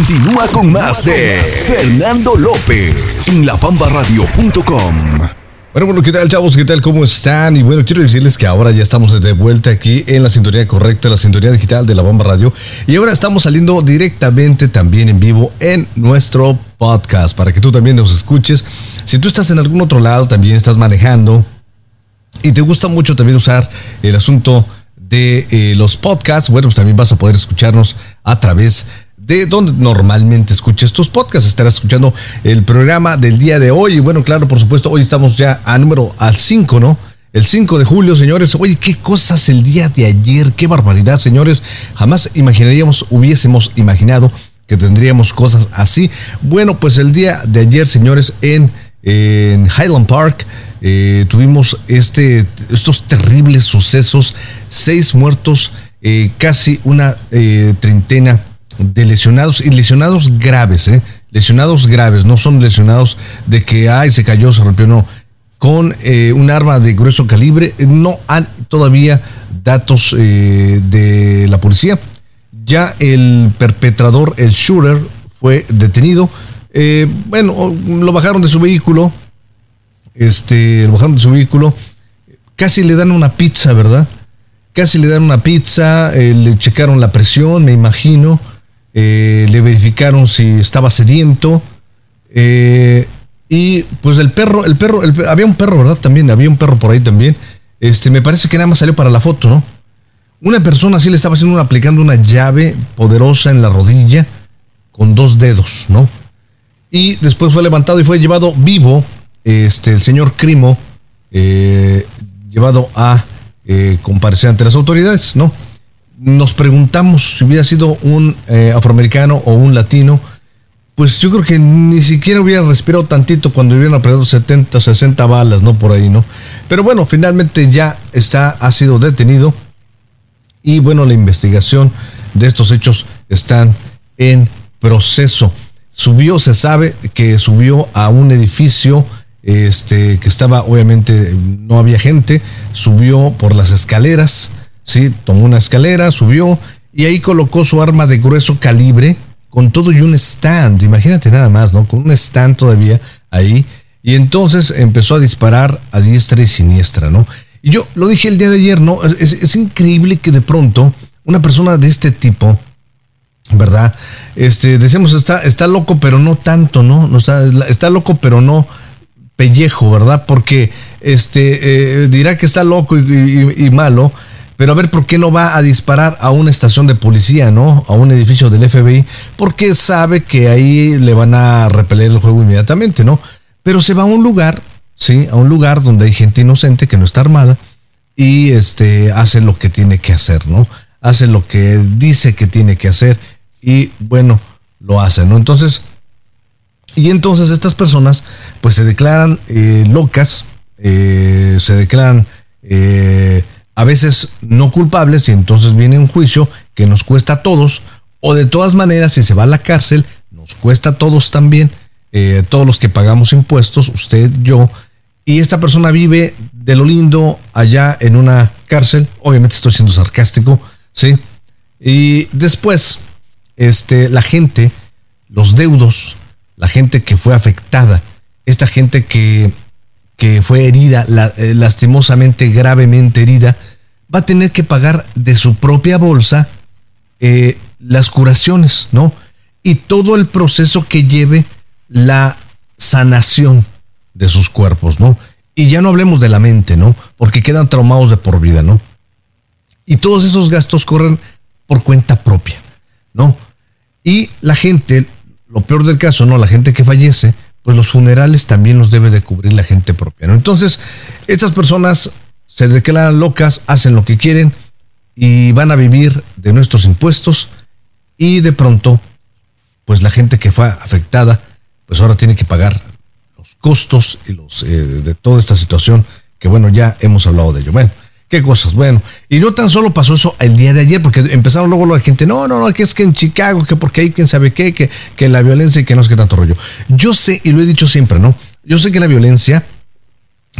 Continúa con más de Fernando López en lapambaradio.com. Bueno, bueno, ¿qué tal, chavos? ¿Qué tal? ¿Cómo están? Y bueno, quiero decirles que ahora ya estamos de vuelta aquí en la sintonía correcta, la sintonía digital de La Bomba Radio. Y ahora estamos saliendo directamente también en vivo en nuestro podcast para que tú también nos escuches. Si tú estás en algún otro lado, también estás manejando y te gusta mucho también usar el asunto de eh, los podcasts, bueno, pues también vas a poder escucharnos a través de donde normalmente escuches tus podcasts. Estarás escuchando el programa del día de hoy. Y bueno, claro, por supuesto, hoy estamos ya a número al 5, ¿no? El 5 de julio, señores. Oye, qué cosas el día de ayer, qué barbaridad, señores. Jamás imaginaríamos, hubiésemos imaginado que tendríamos cosas así. Bueno, pues el día de ayer, señores, en, en Highland Park, eh, tuvimos este, estos terribles sucesos, seis muertos, eh, casi una eh, treintena de lesionados y lesionados graves, eh, lesionados graves, no son lesionados de que ay se cayó, se rompió, no, con un arma de grueso calibre, no hay todavía datos de la policía. Ya el perpetrador, el shooter, fue detenido. bueno, lo bajaron de su vehículo, este, bajando de su vehículo, casi le dan una pizza, ¿verdad? Casi le dan una pizza, eh, le checaron la presión, me imagino, eh, le verificaron si estaba sediento, eh, y pues el perro, el perro, había un perro, ¿verdad? También, había un perro por ahí también. Este, me parece que nada más salió para la foto, ¿no? Una persona sí le estaba haciendo aplicando una llave poderosa en la rodilla con dos dedos, ¿no? Y después fue levantado y fue llevado vivo este, el señor Crimo eh, llevado a comparecer ante las autoridades, ¿no? Nos preguntamos si hubiera sido un eh, afroamericano o un latino, pues yo creo que ni siquiera hubiera respirado tantito cuando hubieran apretado 70, 60 balas, ¿no? Por ahí, ¿no? Pero bueno, finalmente ya está, ha sido detenido y bueno, la investigación de estos hechos están en proceso. Subió, se sabe que subió a un edificio este, que estaba, obviamente, no había gente, subió por las escaleras, ¿sí? Tomó una escalera, subió y ahí colocó su arma de grueso calibre con todo y un stand, imagínate nada más, ¿no? Con un stand todavía ahí. Y entonces empezó a disparar a diestra y siniestra, ¿no? Y yo lo dije el día de ayer, ¿no? Es, increíble que de pronto una persona de este tipo, ¿verdad? Este, decimos, está, está loco, pero no tanto, ¿no? no está, está loco, pero no, pellejo, ¿verdad? Porque este, eh, dirá que está loco y, malo, pero a ver por qué no va a disparar a una estación de policía, ¿no? A un edificio del FBI, porque sabe que ahí le van a repeler el juego inmediatamente, ¿no? Pero se va a un lugar, ¿sí? A un lugar donde hay gente inocente que no está armada y este, hace lo que tiene que hacer, ¿no? Hace lo que dice que tiene que hacer y bueno, lo hace, ¿no? Entonces, y entonces estas personas pues se declaran eh, locas, eh, se declaran eh, a veces no culpables y entonces viene un juicio que nos cuesta a todos o de todas maneras si se va a la cárcel nos cuesta a todos también, todos los que pagamos impuestos, usted, yo, y esta persona vive de lo lindo allá en una cárcel, obviamente estoy siendo sarcástico, ¿sí? Y después, este, la gente, los deudos, la gente que fue afectada, esta gente que, que fue herida, eh, lastimosamente, gravemente herida, va a tener que pagar de su propia bolsa eh, las curaciones, ¿no? Y todo el proceso que lleve la sanación de sus cuerpos, ¿no? Y ya no hablemos de la mente, ¿no? Porque quedan traumados de por vida, ¿no? Y todos esos gastos corren por cuenta propia, ¿no? Y la gente lo peor del caso, ¿no? La gente que fallece, pues los funerales también los debe de cubrir la gente propia, ¿no? Entonces, estas personas se declaran locas, hacen lo que quieren y van a vivir de nuestros impuestos y de pronto, pues la gente que fue afectada, pues ahora tiene que pagar los costos y los eh, de toda esta situación que bueno, ya hemos hablado de ello. Bueno, Qué cosas, bueno. Y no tan solo pasó eso el día de ayer, porque empezaron luego la gente, no, no, no, que es que en Chicago, que porque hay quien sabe qué, que, que la violencia y que no es que tanto rollo. Yo sé, y lo he dicho siempre, ¿no? Yo sé que la violencia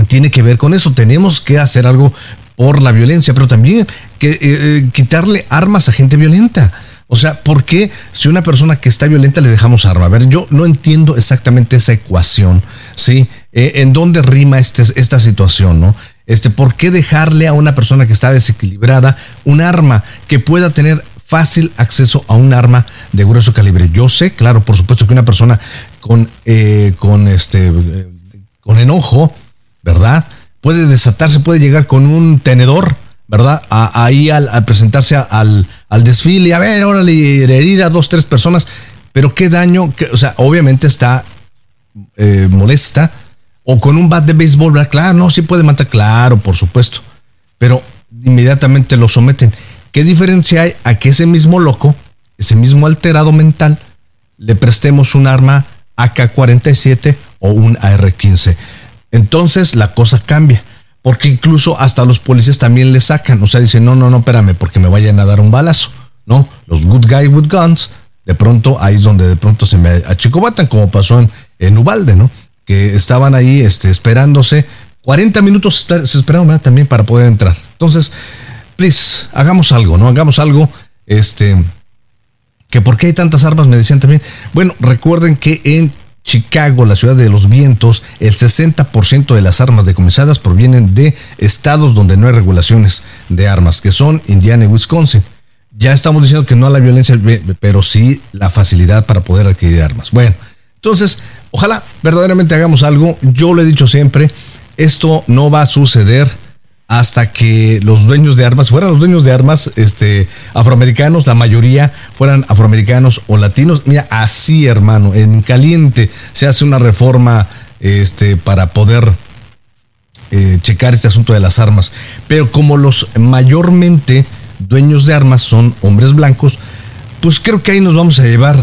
tiene que ver con eso. Tenemos que hacer algo por la violencia, pero también eh, eh, quitarle armas a gente violenta. O sea, ¿por qué si una persona que está violenta le dejamos arma? A ver, yo no entiendo exactamente esa ecuación, ¿sí? Eh, ¿En dónde rima este, esta situación, no? Este, ¿Por qué dejarle a una persona que está desequilibrada un arma que pueda tener fácil acceso a un arma de grueso calibre? Yo sé, claro, por supuesto que una persona con, con, este, con enojo, ¿verdad? Puede desatarse, puede llegar con un tenedor, ¿verdad? ahí al, presentarse al, al, desfile, a ver, órale, herir a dos, tres personas, pero qué daño, que, o sea, obviamente está eh, molesta, o con un bat de béisbol. Claro, no, sí puede matar, claro, por supuesto, pero inmediatamente lo someten. ¿Qué diferencia hay a que ese mismo loco, ese mismo alterado mental, le prestemos un arma AK-47 o un AR-15? Entonces la cosa cambia. Porque incluso hasta los policías también le sacan. O sea, dicen, no, no, no, espérame, porque me vayan a dar un balazo. ¿No? Los good guys with guns, de pronto ahí es donde de pronto se me achicobatan, como pasó en, en Ubalde, ¿no? Que estaban ahí este, esperándose. 40 minutos se esperaron también para poder entrar. Entonces, please, hagamos algo, ¿no? Hagamos algo. Este. Que por qué hay tantas armas, me decían también. Bueno, recuerden que en Chicago, la ciudad de los vientos, el 60% de las armas decomisadas provienen de estados donde no hay regulaciones de armas, que son Indiana y Wisconsin. Ya estamos diciendo que no a la violencia, pero sí la facilidad para poder adquirir armas. Bueno, entonces, ojalá verdaderamente hagamos algo. Yo lo he dicho siempre, esto no va a suceder hasta que los dueños de armas fueran los dueños de armas este, afroamericanos, la mayoría fueran afroamericanos o latinos. Mira, así hermano, en caliente se hace una reforma este, para poder eh, checar este asunto de las armas. Pero como los mayormente dueños de armas son hombres blancos, pues creo que ahí nos vamos a llevar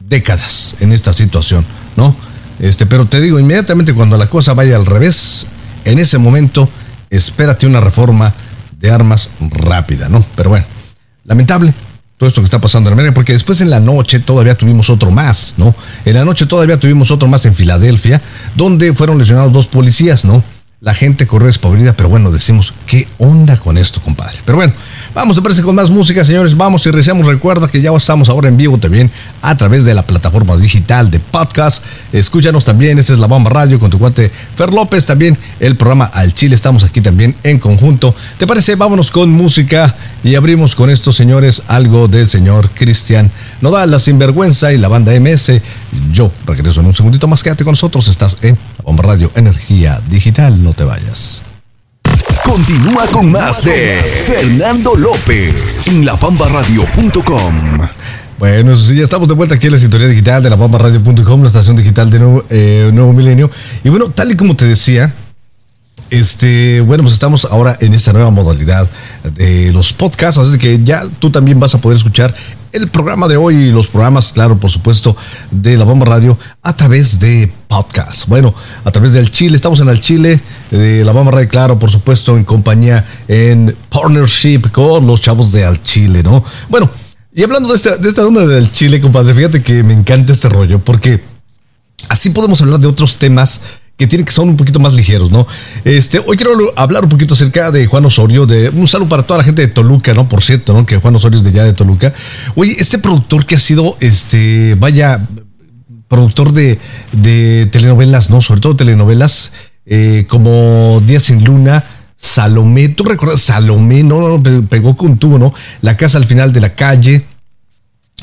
décadas en esta situación, ¿no? Este, pero te digo, inmediatamente cuando la cosa vaya al revés, en ese momento espérate una reforma de armas rápida, ¿no? Pero bueno, lamentable todo esto que está pasando en América, porque después en la noche todavía tuvimos otro más, ¿no? En la noche todavía tuvimos otro más en Filadelfia, donde fueron lesionados dos policías, ¿no? La gente corrió despavorida, pero bueno, decimos, ¿qué onda con esto, compadre? Pero bueno, vamos, a parece con más música, señores. Vamos y rezamos. Recuerda que ya estamos ahora en vivo también a través de la plataforma digital de podcast. Escúchanos también. Esta es la Bomba Radio con tu cuate Fer López. También el programa Al Chile. Estamos aquí también en conjunto. ¿Te parece? Vámonos con música y abrimos con estos señores algo del señor Cristian Nodal, la Sinvergüenza y la banda MS. Yo regreso en un segundito más. Quédate con nosotros. Estás en la Bomba Radio Energía Digital te vayas. Continúa con más de Fernando López en lapambaradio.com. Bueno, sí, ya estamos de vuelta aquí en la sintonía digital de la la estación digital de nuevo, eh, nuevo Milenio. Y bueno, tal y como te decía, este, bueno, pues estamos ahora en esta nueva modalidad de los podcasts, así que ya tú también vas a poder escuchar el programa de hoy y los programas, claro, por supuesto, de la Bomba Radio a través de podcast. Bueno, a través del Chile, estamos en el Chile, de la Bomba Radio, claro, por supuesto, en compañía, en partnership con los chavos de Al Chile, ¿no? Bueno, y hablando de esta, de esta onda del Chile, compadre, fíjate que me encanta este rollo, porque así podemos hablar de otros temas que tienen que son un poquito más ligeros, ¿no? Este, hoy quiero hablar un poquito acerca de Juan Osorio, de un saludo para toda la gente de Toluca, ¿no? Por cierto, ¿no? Que Juan Osorio es de allá de Toluca. Oye, este productor que ha sido, este, vaya, productor de, de telenovelas, ¿no? Sobre todo telenovelas eh, como Días sin Luna, Salomé, ¿tú recuerdas? Salomé, no, no, pegó con tubo, ¿no? La casa al final de la calle,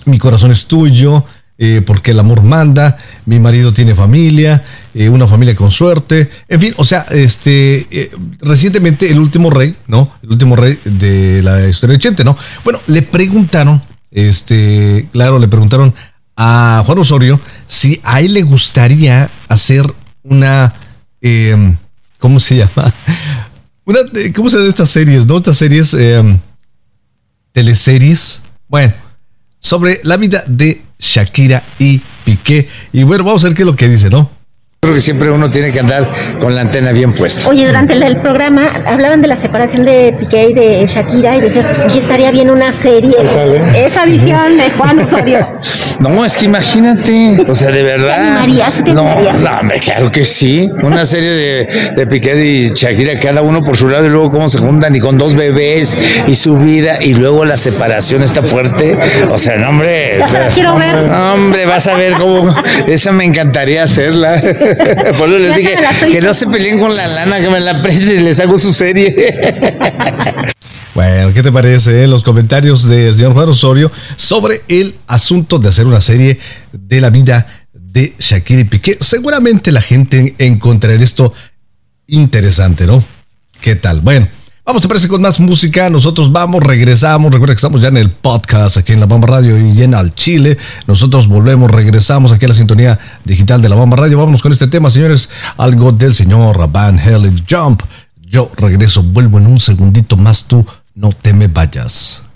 Mi corazón es tuyo, eh, porque el amor manda, mi marido tiene familia, eh, una familia con suerte, en fin, o sea, este, eh, recientemente el último rey, ¿no? El último rey de la historia de Chente, ¿no? Bueno, le preguntaron, este, claro, le preguntaron a Juan Osorio si a él le gustaría hacer una, em, ¿cómo se llama? Una, ¿Cómo se llama estas series, no? Estas series, em, teleseries, bueno, sobre la vida de Shakira y Piqué. Y bueno, vamos a ver qué es lo que dice, ¿no? Creo que siempre uno tiene que andar con la antena bien puesta. Oye, durante el, programa hablaban de la separación de Piqué y de Shakira y decías, oye, estaría bien una serie. Esa visión de Juan Osorio. No, es que imagínate, o sea, de verdad. ¿Te no, no, hombre, claro que sí. Una serie de, de Piqué y Shakira, cada uno por su lado, y luego cómo se juntan y con dos bebés y su vida, y luego la separación está fuerte. O sea, no, hombre. quiero ver. No, hombre, vas a ver cómo. Esa me encantaría hacerla. Por eso les dije que no se peleen con la lana, que me la presten y les hago su serie. Bueno, ¿qué te parece eh? los comentarios del señor Juan Osorio sobre el asunto de hacer una serie de la vida de Shakira y Piqué? Seguramente la gente encontrará esto interesante, ¿no? ¿Qué tal? Bueno, vamos a parece con más música. Nosotros vamos, regresamos. Recuerda que estamos ya en el podcast aquí en La Bamba Radio y en Al Chile. Nosotros volvemos, regresamos aquí a la sintonía digital de La Bamba Radio. Vamos con este tema, señores. Algo del señor Van Halen Jump. Yo regreso, vuelvo en un segundito más. Tú no te me vayas.